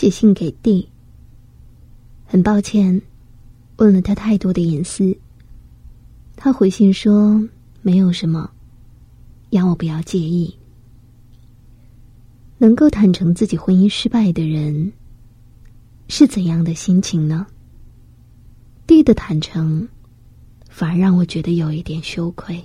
写信给弟。很抱歉，问了他太多的隐私。他回信说没有什么，要我不要介意。能够坦诚自己婚姻失败的人，是怎样的心情呢？弟的坦诚，反而让我觉得有一点羞愧。